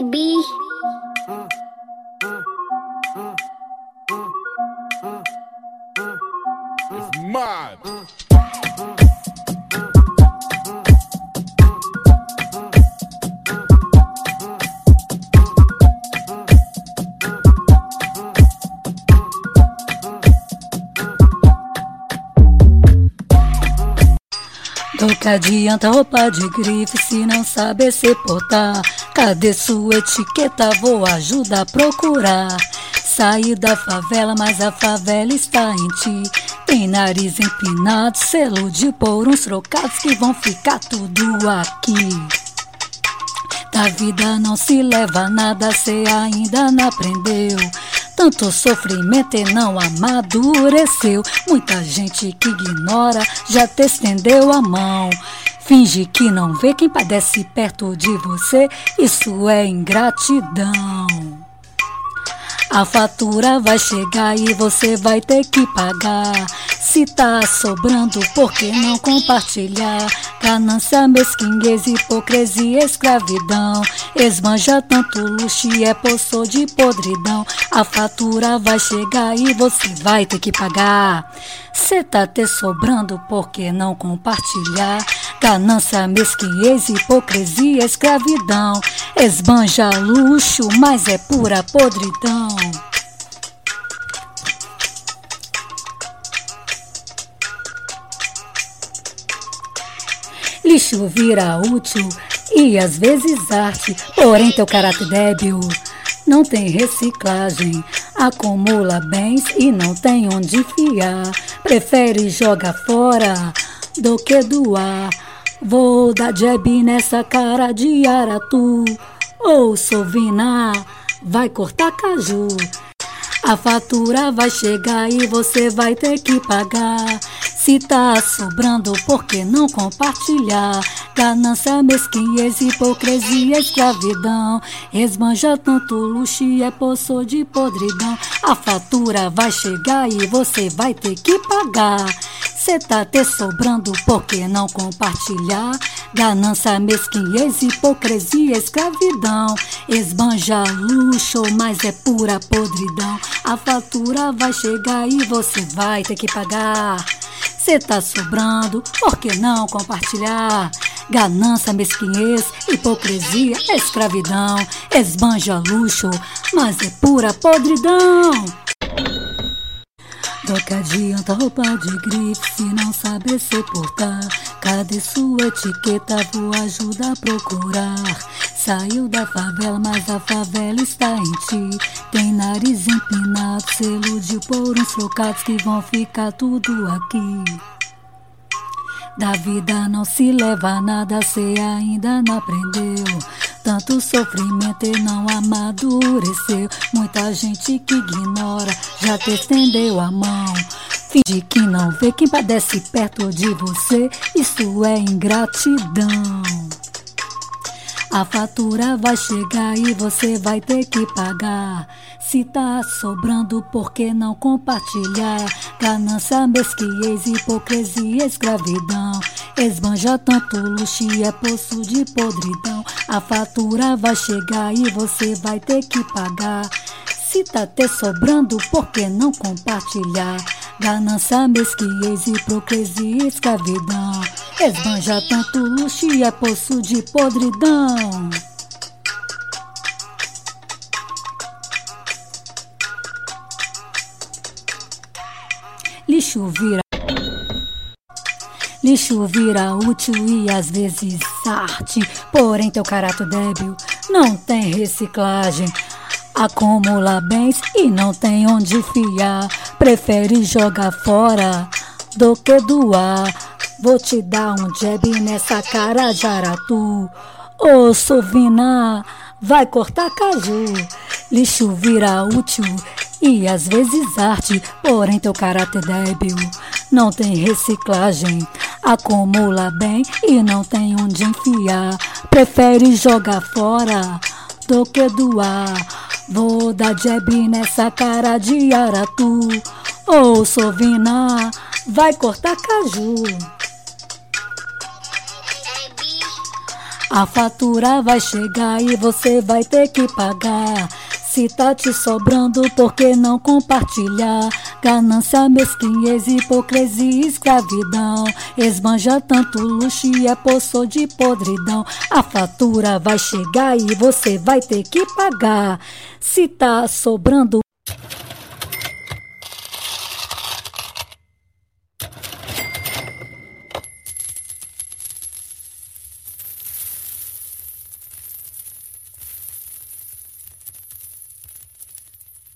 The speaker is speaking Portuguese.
baby. It's mine. Do que adianta roupa de grife se não saber se portar? Cadê sua etiqueta? Vou ajudar a procurar. Saí da favela, mas a favela está em ti. Tem nariz empinado, selo de por uns trocados que vão ficar tudo aqui. Da vida não se leva nada, cê ainda não aprendeu. Tanto sofrimento e não amadureceu. Muita gente que ignora já te estendeu a mão. Finge que não vê quem padece perto de você. Isso é ingratidão. A fatura vai chegar e você vai ter que pagar. Se tá sobrando, por que não compartilhar? Ganância, mesquinhez, hipocrisia, escravidão. Esbanja tanto luxo e é poço de podridão. A fatura vai chegar e você vai ter que pagar. Cê tá te sobrando, por que não compartilhar? Ganância, mesquinhez, hipocrisia, escravidão. Esbanja luxo, mas é pura podridão. Lixo vira útil e às vezes arte, porém teu caráter débil não tem reciclagem. Acumula bens e não tem onde fiar. Prefere jogar fora do que doar. Vou dar jab nessa cara de aratu. Ou sovina, vai cortar caju. A fatura vai chegar e você vai ter que pagar. Se tá sobrando, por que não compartilhar? Ganância, mesquinhez, hipocrisia, escravidão. Esbanja tanto luxo e é poço de podridão. A fatura vai chegar e você vai ter que pagar. Cê tá te sobrando, por que não compartilhar? Ganância, mesquinhez, hipocrisia, escravidão. Esbanja luxo, mas é pura podridão. A fatura vai chegar e você vai ter que pagar. Cê tá sobrando, por que não compartilhar? Ganância, mesquinhez, hipocrisia, escravidão. Esbanja luxo, mas é pura podridão. Do que adianta roupa de grife se não saber se portar? Cadê sua etiqueta? Vou ajudar a procurar. Saiu da favela, mas a favela está em ti. Tem nariz empinado, selo de por uns trocados que vão ficar tudo aqui. Da vida não se leva nada, cê ainda não aprendeu. Tanto sofrimento e não amadureceu. Muita gente que ignora já te estendeu a mão. Finge que não vê quem padece perto de você. Isso é ingratidão. A fatura vai chegar e você vai ter que pagar. Se tá sobrando, por que não compartilhar? Ganância, mesquinhez, hipocrisia, escravidão. Esbanja tanto luxo e é poço de podridão. A fatura vai chegar e você vai ter que pagar. Se tá te sobrando, por que não compartilhar? Ganância, mesquinhez, hipocrisia, escravidão. Esbanja tanto luxo e é poço de podridão. Lixo vira. Lixo vira útil e às vezes arte, porém teu caráter débil não tem reciclagem. Acumula bens e não tem onde fiar. Prefere jogar fora do que doar. Vou te dar um jab nessa cara de aratu. Ô Sovina, vai cortar caju. Lixo vira útil e às vezes arte, porém teu caráter débil não tem reciclagem. Acumula bem e não tem onde enfiar. Prefere jogar fora do que doar. Vou dar jab nessa cara de aratu. Ô Sovina, vai cortar caju. A fatura vai chegar e você vai ter que pagar. Se tá te sobrando, por que não compartilhar? Ganância, mesquinhez, hipocrisia e escravidão. Esbanja tanto luxo e é poço de podridão. A fatura vai chegar e você vai ter que pagar. Se tá sobrando,